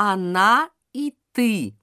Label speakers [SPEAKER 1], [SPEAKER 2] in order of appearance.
[SPEAKER 1] она и ты.